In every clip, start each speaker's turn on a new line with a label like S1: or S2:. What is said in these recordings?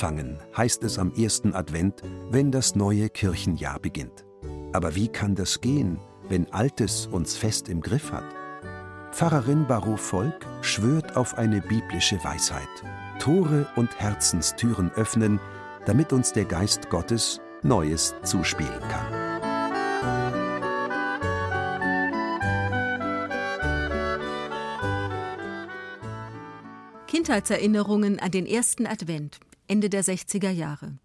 S1: anfangen heißt es am ersten Advent, wenn das neue Kirchenjahr beginnt. Aber wie kann das gehen, wenn Altes uns fest im Griff hat? Pfarrerin Baruch Volk schwört auf eine biblische Weisheit. Tore und Herzenstüren öffnen, damit uns der Geist Gottes Neues zuspielen kann.
S2: Kindheitserinnerungen an den ersten Advent, Ende der 60er Jahre.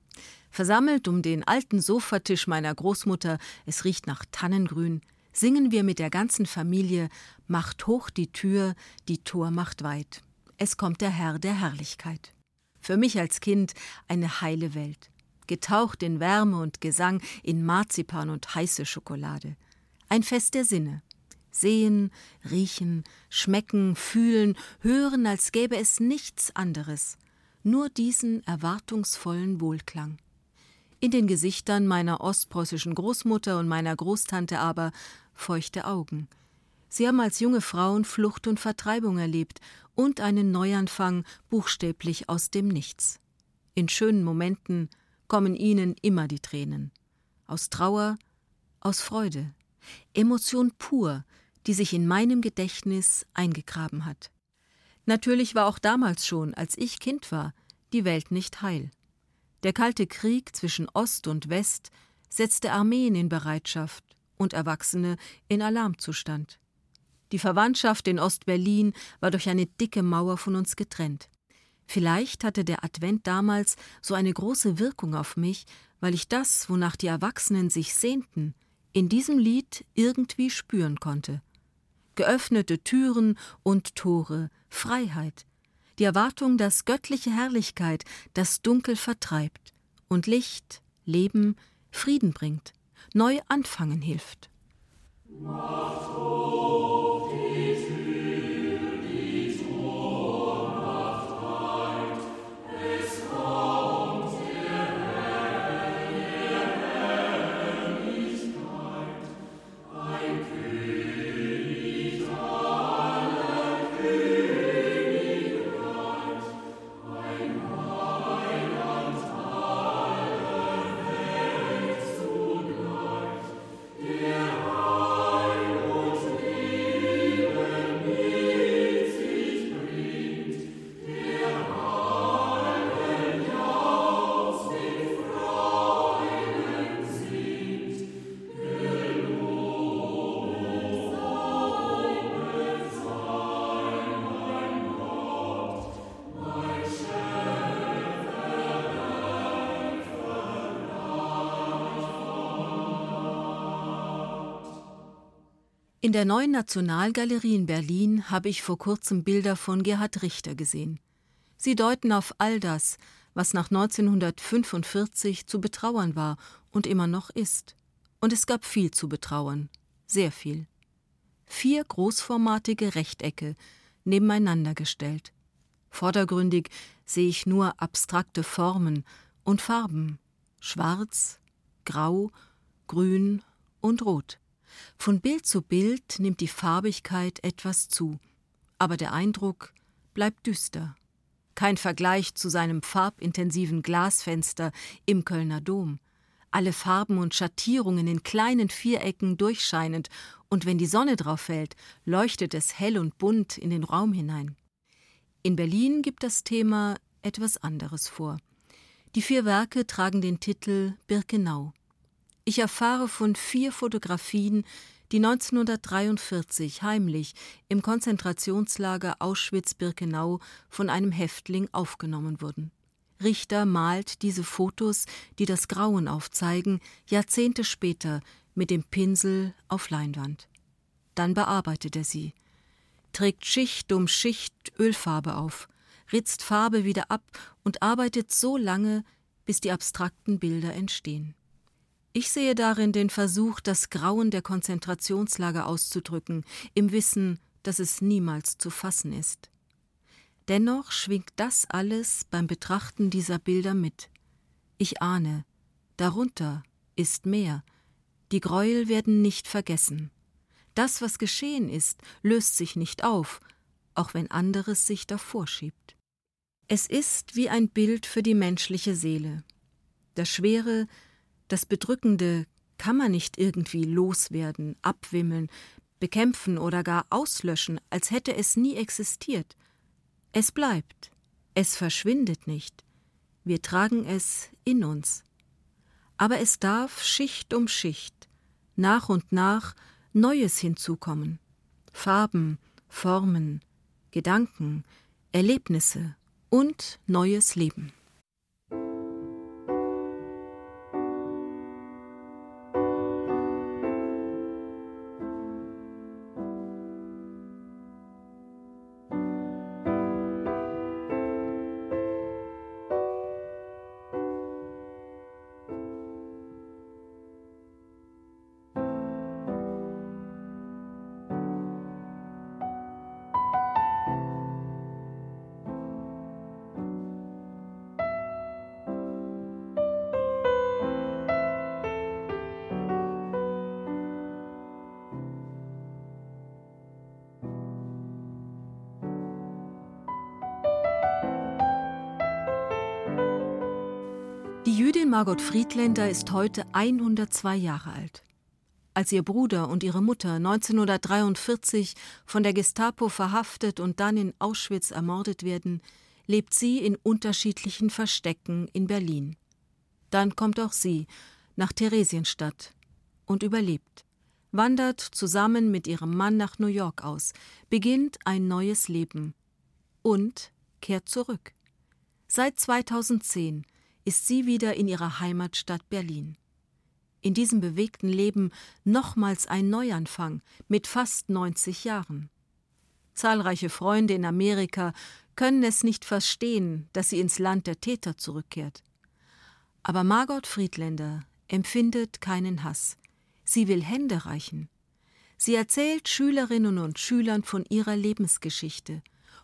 S2: Versammelt um den alten Sofatisch meiner Großmutter, es riecht nach Tannengrün, singen wir mit der ganzen Familie Macht hoch die Tür, die Tor macht weit. Es kommt der Herr der Herrlichkeit. Für mich als Kind eine heile Welt. Getaucht in Wärme und Gesang, in Marzipan und heiße Schokolade. Ein Fest der Sinne. Sehen, riechen, schmecken, fühlen, hören, als gäbe es nichts anderes. Nur diesen erwartungsvollen Wohlklang. In den Gesichtern meiner ostpreußischen Großmutter und meiner Großtante aber feuchte Augen. Sie haben als junge Frauen Flucht und Vertreibung erlebt und einen Neuanfang buchstäblich aus dem Nichts. In schönen Momenten kommen ihnen immer die Tränen. Aus Trauer, aus Freude. Emotion pur, die sich in meinem Gedächtnis eingegraben hat. Natürlich war auch damals schon, als ich Kind war, die Welt nicht heil. Der kalte Krieg zwischen Ost und West setzte Armeen in Bereitschaft und Erwachsene in Alarmzustand. Die Verwandtschaft in Ostberlin war durch eine dicke Mauer von uns getrennt. Vielleicht hatte der Advent damals so eine große Wirkung auf mich, weil ich das, wonach die Erwachsenen sich sehnten, in diesem Lied irgendwie spüren konnte. Geöffnete Türen und Tore, Freiheit, die Erwartung, dass göttliche Herrlichkeit das Dunkel vertreibt und Licht, Leben, Frieden bringt, neu anfangen hilft. Macht In der neuen Nationalgalerie in Berlin habe ich vor kurzem Bilder von Gerhard Richter gesehen. Sie deuten auf all das, was nach 1945 zu betrauern war und immer noch ist. Und es gab viel zu betrauern, sehr viel. Vier großformatige Rechtecke nebeneinander gestellt. Vordergründig sehe ich nur abstrakte Formen und Farben, schwarz, grau, grün und rot. Von Bild zu Bild nimmt die Farbigkeit etwas zu, aber der Eindruck bleibt düster. Kein Vergleich zu seinem farbintensiven Glasfenster im Kölner Dom. Alle Farben und Schattierungen in kleinen Vierecken durchscheinend, und wenn die Sonne drauf fällt, leuchtet es hell und bunt in den Raum hinein. In Berlin gibt das Thema etwas anderes vor. Die vier Werke tragen den Titel Birkenau. Ich erfahre von vier Fotografien, die 1943 heimlich im Konzentrationslager Auschwitz-Birkenau von einem Häftling aufgenommen wurden. Richter malt diese Fotos, die das Grauen aufzeigen, Jahrzehnte später mit dem Pinsel auf Leinwand. Dann bearbeitet er sie, trägt Schicht um Schicht Ölfarbe auf, ritzt Farbe wieder ab und arbeitet so lange, bis die abstrakten Bilder entstehen. Ich sehe darin den Versuch, das Grauen der Konzentrationslager auszudrücken, im Wissen, dass es niemals zu fassen ist. Dennoch schwingt das alles beim Betrachten dieser Bilder mit. Ich ahne, darunter ist mehr. Die Gräuel werden nicht vergessen. Das, was geschehen ist, löst sich nicht auf, auch wenn anderes sich davor schiebt. Es ist wie ein Bild für die menschliche Seele. Das Schwere, das Bedrückende kann man nicht irgendwie loswerden, abwimmeln, bekämpfen oder gar auslöschen, als hätte es nie existiert. Es bleibt, es verschwindet nicht. Wir tragen es in uns. Aber es darf Schicht um Schicht, nach und nach Neues hinzukommen. Farben, Formen, Gedanken, Erlebnisse und neues Leben. Jüdin Margot Friedländer ist heute 102 Jahre alt. Als ihr Bruder und ihre Mutter 1943 von der Gestapo verhaftet und dann in Auschwitz ermordet werden, lebt sie in unterschiedlichen Verstecken in Berlin. Dann kommt auch sie nach Theresienstadt und überlebt, wandert zusammen mit ihrem Mann nach New York aus, beginnt ein neues Leben und kehrt zurück. Seit 2010 ist sie wieder in ihrer Heimatstadt Berlin. In diesem bewegten Leben nochmals ein Neuanfang mit fast 90 Jahren. Zahlreiche Freunde in Amerika können es nicht verstehen, dass sie ins Land der Täter zurückkehrt. Aber Margot Friedländer empfindet keinen Hass. Sie will Hände reichen. Sie erzählt Schülerinnen und Schülern von ihrer Lebensgeschichte,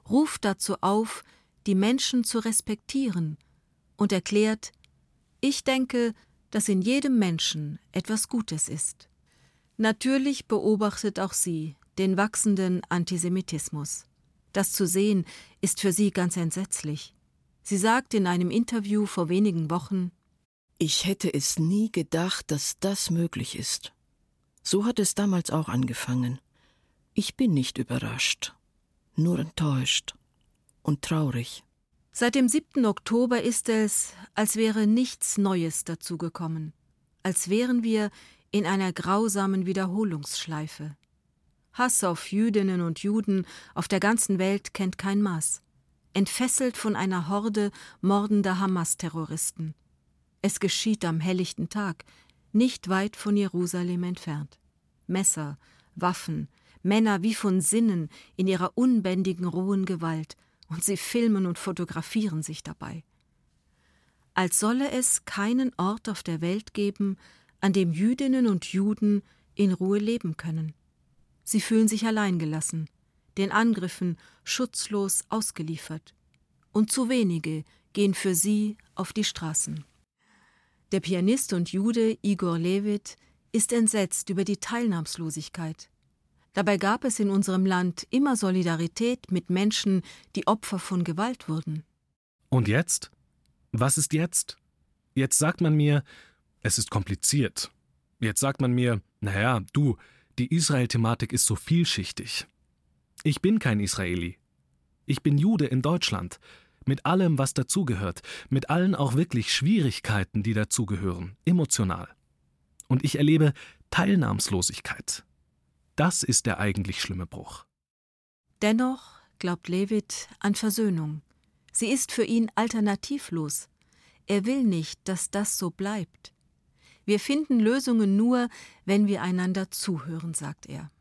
S2: ruft dazu auf, die Menschen zu respektieren und erklärt, ich denke, dass in jedem Menschen etwas Gutes ist. Natürlich beobachtet auch sie den wachsenden Antisemitismus. Das zu sehen ist für sie ganz entsetzlich. Sie sagt in einem Interview vor wenigen Wochen
S3: Ich hätte es nie gedacht, dass das möglich ist. So hat es damals auch angefangen. Ich bin nicht überrascht, nur enttäuscht und traurig.
S2: Seit dem 7. Oktober ist es, als wäre nichts Neues dazugekommen, als wären wir in einer grausamen Wiederholungsschleife. Hass auf Jüdinnen und Juden auf der ganzen Welt kennt kein Maß, entfesselt von einer Horde mordender Hamas-Terroristen. Es geschieht am helllichten Tag, nicht weit von Jerusalem entfernt. Messer, Waffen, Männer wie von Sinnen in ihrer unbändigen rohen Gewalt – und sie filmen und fotografieren sich dabei. Als solle es keinen Ort auf der Welt geben, an dem Jüdinnen und Juden in Ruhe leben können. Sie fühlen sich alleingelassen, den Angriffen schutzlos ausgeliefert. Und zu wenige gehen für sie auf die Straßen. Der Pianist und Jude Igor Levit ist entsetzt über die Teilnahmslosigkeit. Dabei gab es in unserem Land immer Solidarität mit Menschen, die Opfer von Gewalt wurden.
S4: Und jetzt? Was ist jetzt? Jetzt sagt man mir, es ist kompliziert. Jetzt sagt man mir, naja, du, die Israel-Thematik ist so vielschichtig. Ich bin kein Israeli. Ich bin Jude in Deutschland, mit allem, was dazugehört, mit allen auch wirklich Schwierigkeiten, die dazugehören, emotional. Und ich erlebe Teilnahmslosigkeit, das ist der eigentlich schlimme Bruch.
S2: Dennoch glaubt Levit an Versöhnung. Sie ist für ihn alternativlos. Er will nicht, dass das so bleibt. Wir finden Lösungen nur, wenn wir einander zuhören, sagt er.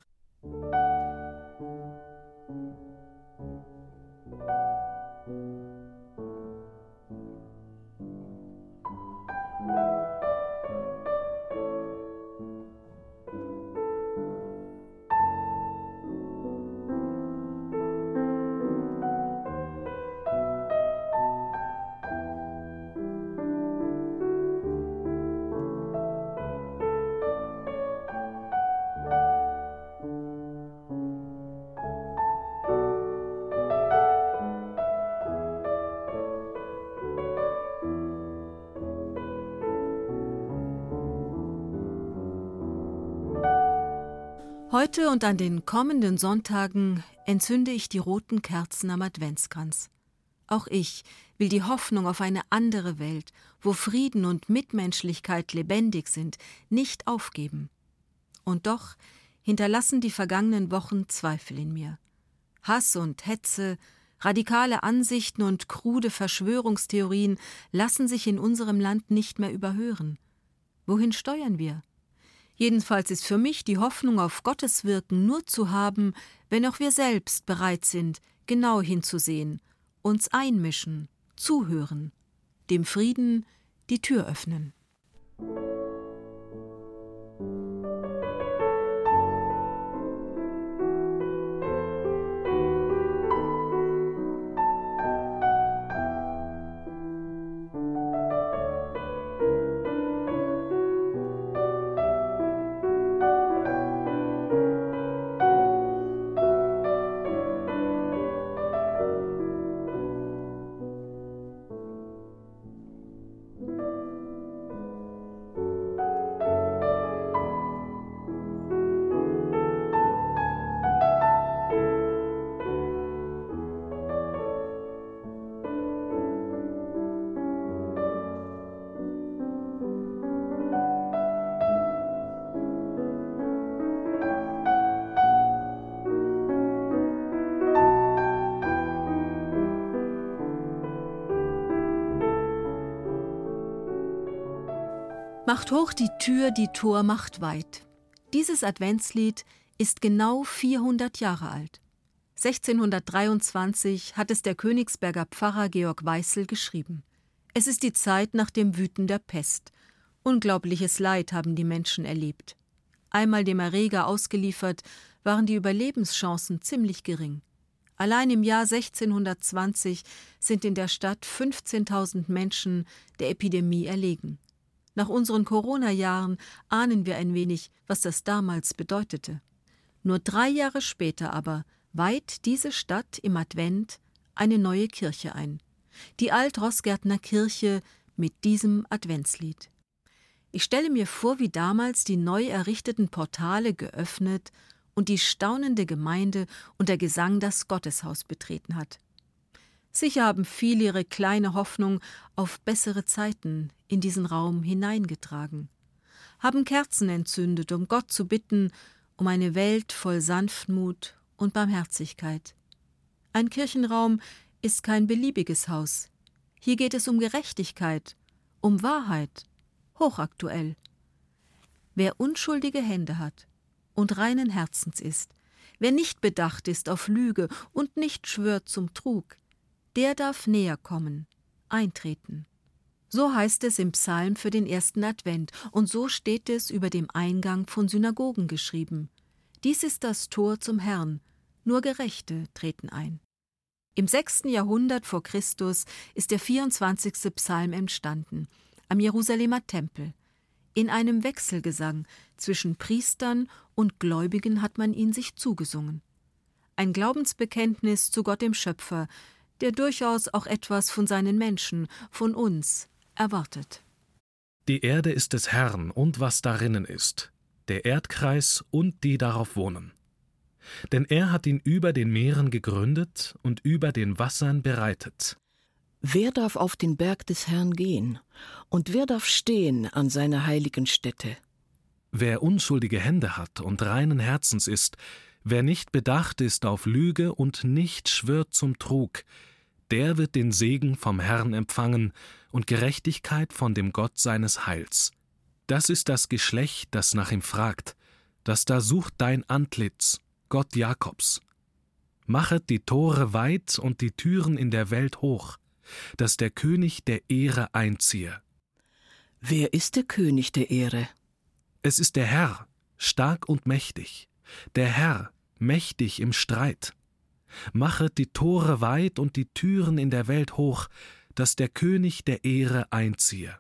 S2: Heute und an den kommenden Sonntagen entzünde ich die roten Kerzen am Adventskranz. Auch ich will die Hoffnung auf eine andere Welt, wo Frieden und Mitmenschlichkeit lebendig sind, nicht aufgeben. Und doch hinterlassen die vergangenen Wochen Zweifel in mir. Hass und Hetze, radikale Ansichten und krude Verschwörungstheorien lassen sich in unserem Land nicht mehr überhören. Wohin steuern wir? Jedenfalls ist für mich die Hoffnung auf Gottes Wirken nur zu haben, wenn auch wir selbst bereit sind, genau hinzusehen, uns einmischen, zuhören, dem Frieden die Tür öffnen. Macht hoch die Tür, die Tor macht weit. Dieses Adventslied ist genau 400 Jahre alt. 1623 hat es der Königsberger Pfarrer Georg Weißel geschrieben. Es ist die Zeit nach dem Wüten der Pest. Unglaubliches Leid haben die Menschen erlebt. Einmal dem Erreger ausgeliefert, waren die Überlebenschancen ziemlich gering. Allein im Jahr 1620 sind in der Stadt 15.000 Menschen der Epidemie erlegen. Nach unseren Corona-Jahren ahnen wir ein wenig, was das damals bedeutete. Nur drei Jahre später aber weiht diese Stadt im Advent eine neue Kirche ein. Die Alt-Rossgärtner Kirche mit diesem Adventslied. Ich stelle mir vor, wie damals die neu errichteten Portale geöffnet und die staunende Gemeinde und der Gesang das Gotteshaus betreten hat. Sicher haben viele ihre kleine Hoffnung auf bessere Zeiten in diesen Raum hineingetragen, haben Kerzen entzündet, um Gott zu bitten, um eine Welt voll Sanftmut und Barmherzigkeit. Ein Kirchenraum ist kein beliebiges Haus. Hier geht es um Gerechtigkeit, um Wahrheit, hochaktuell. Wer unschuldige Hände hat und reinen Herzens ist, wer nicht bedacht ist auf Lüge und nicht schwört zum Trug, der darf näher kommen, eintreten. So heißt es im Psalm für den ersten Advent, und so steht es über dem Eingang von Synagogen geschrieben. Dies ist das Tor zum Herrn, nur Gerechte treten ein. Im sechsten Jahrhundert vor Christus ist der 24. Psalm entstanden, am Jerusalemer Tempel. In einem Wechselgesang zwischen Priestern und Gläubigen hat man ihn sich zugesungen. Ein Glaubensbekenntnis zu Gott dem Schöpfer, der durchaus auch etwas von seinen Menschen, von uns, erwartet.
S4: Die Erde ist des Herrn und was darinnen ist, der Erdkreis und die darauf wohnen. Denn er hat ihn über den Meeren gegründet und über den Wassern bereitet.
S3: Wer darf auf den Berg des Herrn gehen? Und wer darf stehen an seiner heiligen Stätte?
S4: Wer unschuldige Hände hat und reinen Herzens ist, wer nicht bedacht ist auf Lüge und nicht schwört zum Trug, der wird den Segen vom Herrn empfangen und Gerechtigkeit von dem Gott seines Heils. Das ist das Geschlecht, das nach ihm fragt, das da sucht dein Antlitz, Gott Jakobs. Machet die Tore weit und die Türen in der Welt hoch, dass der König der Ehre einziehe.
S3: Wer ist der König der Ehre?
S4: Es ist der Herr, stark und mächtig, der Herr, mächtig im Streit. Machet die Tore weit und die Türen in der Welt hoch, dass der König der Ehre einziehe.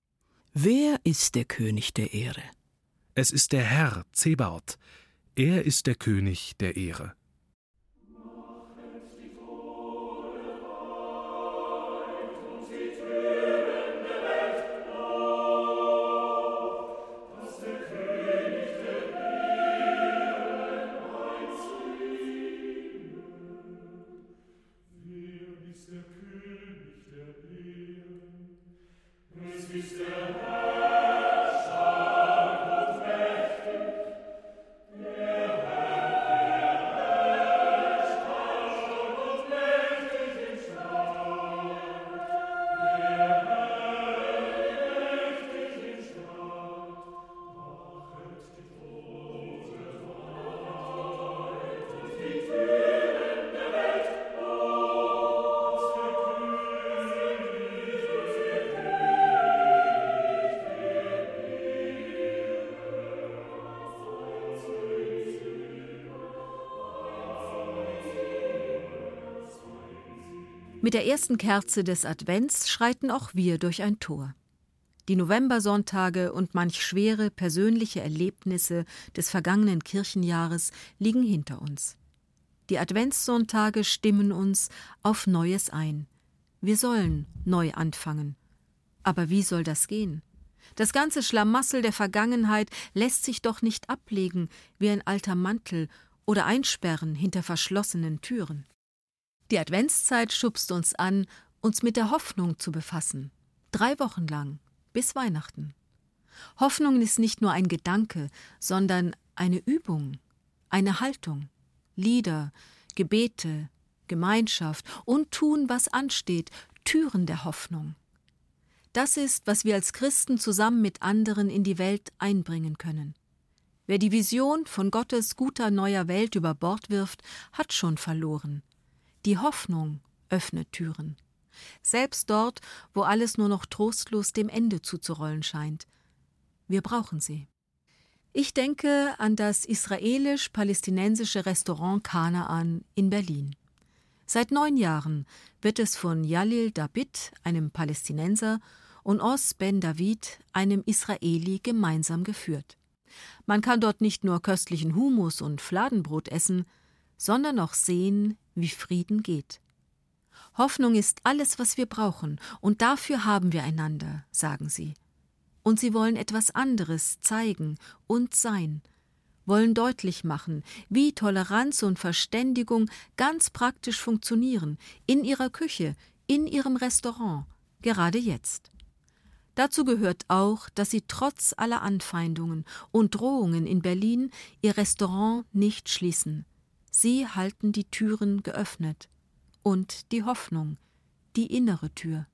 S3: Wer ist der König der Ehre?
S4: Es ist der Herr, Zebaoth. Er ist der König der Ehre.
S2: Mit der ersten Kerze des Advents schreiten auch wir durch ein Tor. Die Novembersonntage und manch schwere persönliche Erlebnisse des vergangenen Kirchenjahres liegen hinter uns. Die Adventssonntage stimmen uns auf Neues ein. Wir sollen neu anfangen. Aber wie soll das gehen? Das ganze Schlamassel der Vergangenheit lässt sich doch nicht ablegen wie ein alter Mantel oder einsperren hinter verschlossenen Türen. Die Adventszeit schubst uns an, uns mit der Hoffnung zu befassen. Drei Wochen lang, bis Weihnachten. Hoffnung ist nicht nur ein Gedanke, sondern eine Übung, eine Haltung. Lieder, Gebete, Gemeinschaft und tun, was ansteht, Türen der Hoffnung. Das ist, was wir als Christen zusammen mit anderen in die Welt einbringen können. Wer die Vision von Gottes guter neuer Welt über Bord wirft, hat schon verloren. Die Hoffnung öffnet Türen. Selbst dort, wo alles nur noch trostlos dem Ende zuzurollen scheint. Wir brauchen sie. Ich denke an das israelisch-palästinensische Restaurant Kanaan in Berlin. Seit neun Jahren wird es von Jalil Dabit, einem Palästinenser, und Os Ben David, einem Israeli, gemeinsam geführt. Man kann dort nicht nur köstlichen Humus und Fladenbrot essen, sondern auch sehen, wie Frieden geht. Hoffnung ist alles, was wir brauchen, und dafür haben wir einander, sagen sie. Und sie wollen etwas anderes zeigen und sein, wollen deutlich machen, wie Toleranz und Verständigung ganz praktisch funktionieren, in ihrer Küche, in ihrem Restaurant, gerade jetzt. Dazu gehört auch, dass sie trotz aller Anfeindungen und Drohungen in Berlin ihr Restaurant nicht schließen, Sie halten die Türen geöffnet und die Hoffnung, die innere Tür.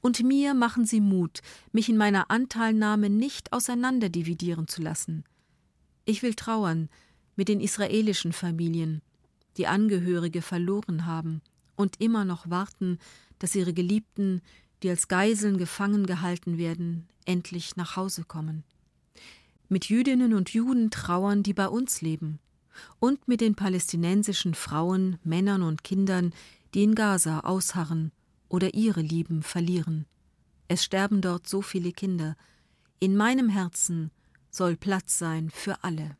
S2: Und mir machen sie Mut, mich in meiner Anteilnahme nicht auseinanderdividieren zu lassen. Ich will trauern mit den israelischen Familien, die Angehörige verloren haben und immer noch warten, dass ihre Geliebten, die als Geiseln gefangen gehalten werden, endlich nach Hause kommen. Mit Jüdinnen und Juden trauern, die bei uns leben, und mit den palästinensischen Frauen, Männern und Kindern, die in Gaza ausharren oder ihre Lieben verlieren. Es sterben dort so viele Kinder. In meinem Herzen soll Platz sein für alle.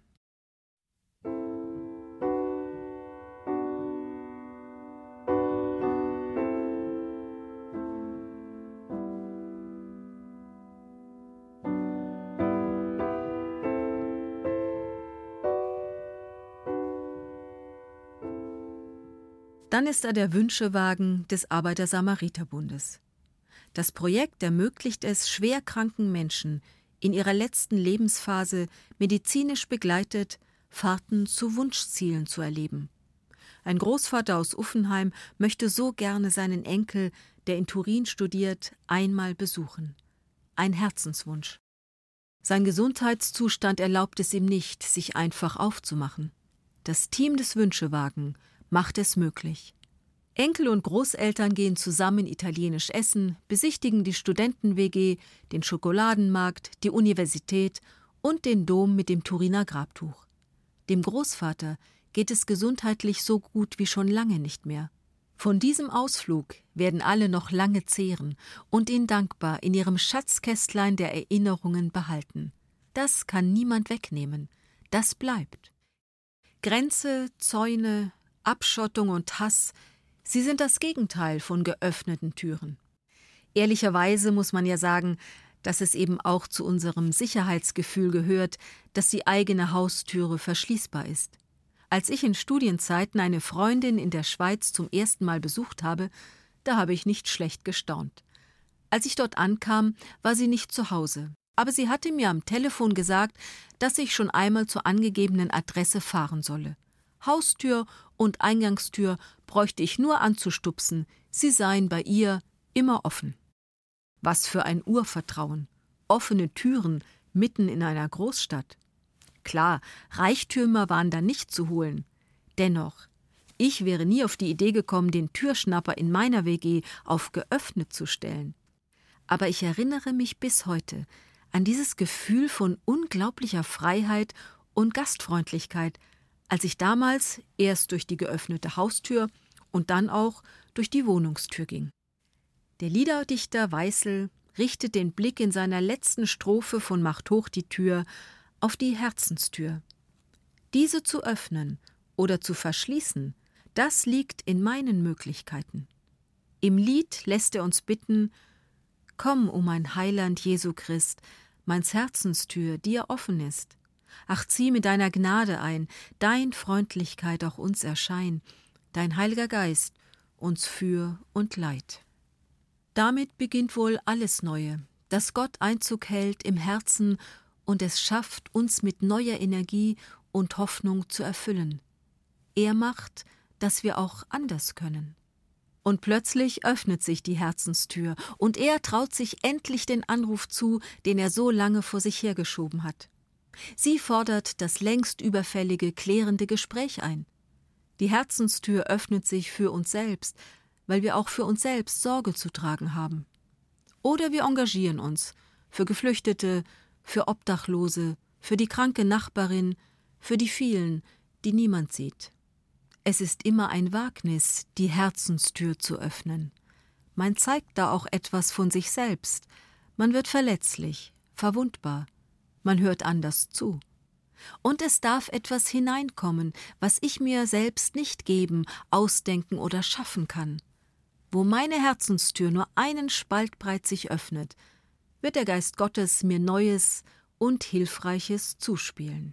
S2: Dann ist da der Wünschewagen des Arbeiter-Samariter-Bundes. Das Projekt ermöglicht es schwerkranken Menschen, in ihrer letzten Lebensphase medizinisch begleitet, Fahrten zu Wunschzielen zu erleben. Ein Großvater aus Uffenheim möchte so gerne seinen Enkel, der in Turin studiert, einmal besuchen. Ein Herzenswunsch. Sein Gesundheitszustand erlaubt es ihm nicht, sich einfach aufzumachen. Das Team des Wünschewagen macht es möglich. Enkel und Großeltern gehen zusammen italienisch essen, besichtigen die Studenten-WG, den Schokoladenmarkt, die Universität und den Dom mit dem Turiner Grabtuch. Dem Großvater geht es gesundheitlich so gut wie schon lange nicht mehr. Von diesem Ausflug werden alle noch lange zehren und ihn dankbar in ihrem Schatzkästlein der Erinnerungen behalten. Das kann niemand wegnehmen. Das bleibt. Grenze, Zäune, Abschottung und Hass Sie sind das Gegenteil von geöffneten Türen. Ehrlicherweise muss man ja sagen, dass es eben auch zu unserem Sicherheitsgefühl gehört, dass die eigene Haustüre verschließbar ist. Als ich in Studienzeiten eine Freundin in der Schweiz zum ersten Mal besucht habe, da habe ich nicht schlecht gestaunt. Als ich dort ankam, war sie nicht zu Hause, aber sie hatte mir am Telefon gesagt, dass ich schon einmal zur angegebenen Adresse fahren solle. Haustür und Eingangstür bräuchte ich nur anzustupsen, sie seien bei ihr immer offen. Was für ein Urvertrauen. Offene Türen mitten in einer Großstadt. Klar, Reichtümer waren da nicht zu holen. Dennoch, ich wäre nie auf die Idee gekommen, den Türschnapper in meiner WG auf geöffnet zu stellen. Aber ich erinnere mich bis heute an dieses Gefühl von unglaublicher Freiheit und Gastfreundlichkeit, als ich damals erst durch die geöffnete Haustür und dann auch durch die Wohnungstür ging. Der Liederdichter Weißel richtet den Blick in seiner letzten Strophe von Macht hoch die Tür auf die Herzenstür. Diese zu öffnen oder zu verschließen, das liegt in meinen Möglichkeiten. Im Lied lässt er uns bitten, Komm, o oh mein Heiland Jesu Christ, meins Herzenstür dir offen ist. Ach, zieh mit deiner Gnade ein, dein Freundlichkeit auch uns erschein, dein Heiliger Geist uns für und leid. Damit beginnt wohl alles Neue, dass Gott Einzug hält im Herzen und es schafft, uns mit neuer Energie und Hoffnung zu erfüllen. Er macht, dass wir auch anders können. Und plötzlich öffnet sich die Herzenstür, und er traut sich endlich den Anruf zu, den er so lange vor sich hergeschoben hat. Sie fordert das längst überfällige klärende Gespräch ein. Die Herzenstür öffnet sich für uns selbst, weil wir auch für uns selbst Sorge zu tragen haben. Oder wir engagieren uns für Geflüchtete, für Obdachlose, für die kranke Nachbarin, für die vielen, die niemand sieht. Es ist immer ein Wagnis, die Herzenstür zu öffnen. Man zeigt da auch etwas von sich selbst. Man wird verletzlich, verwundbar man hört anders zu. Und es darf etwas hineinkommen, was ich mir selbst nicht geben, ausdenken oder schaffen kann. Wo meine Herzenstür nur einen Spalt breit sich öffnet, wird der Geist Gottes mir Neues und Hilfreiches zuspielen.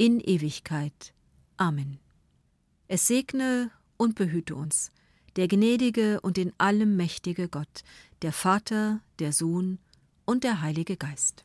S2: in Ewigkeit. Amen. Es segne und behüte uns, der gnädige und in allem mächtige Gott, der Vater, der Sohn und der Heilige Geist.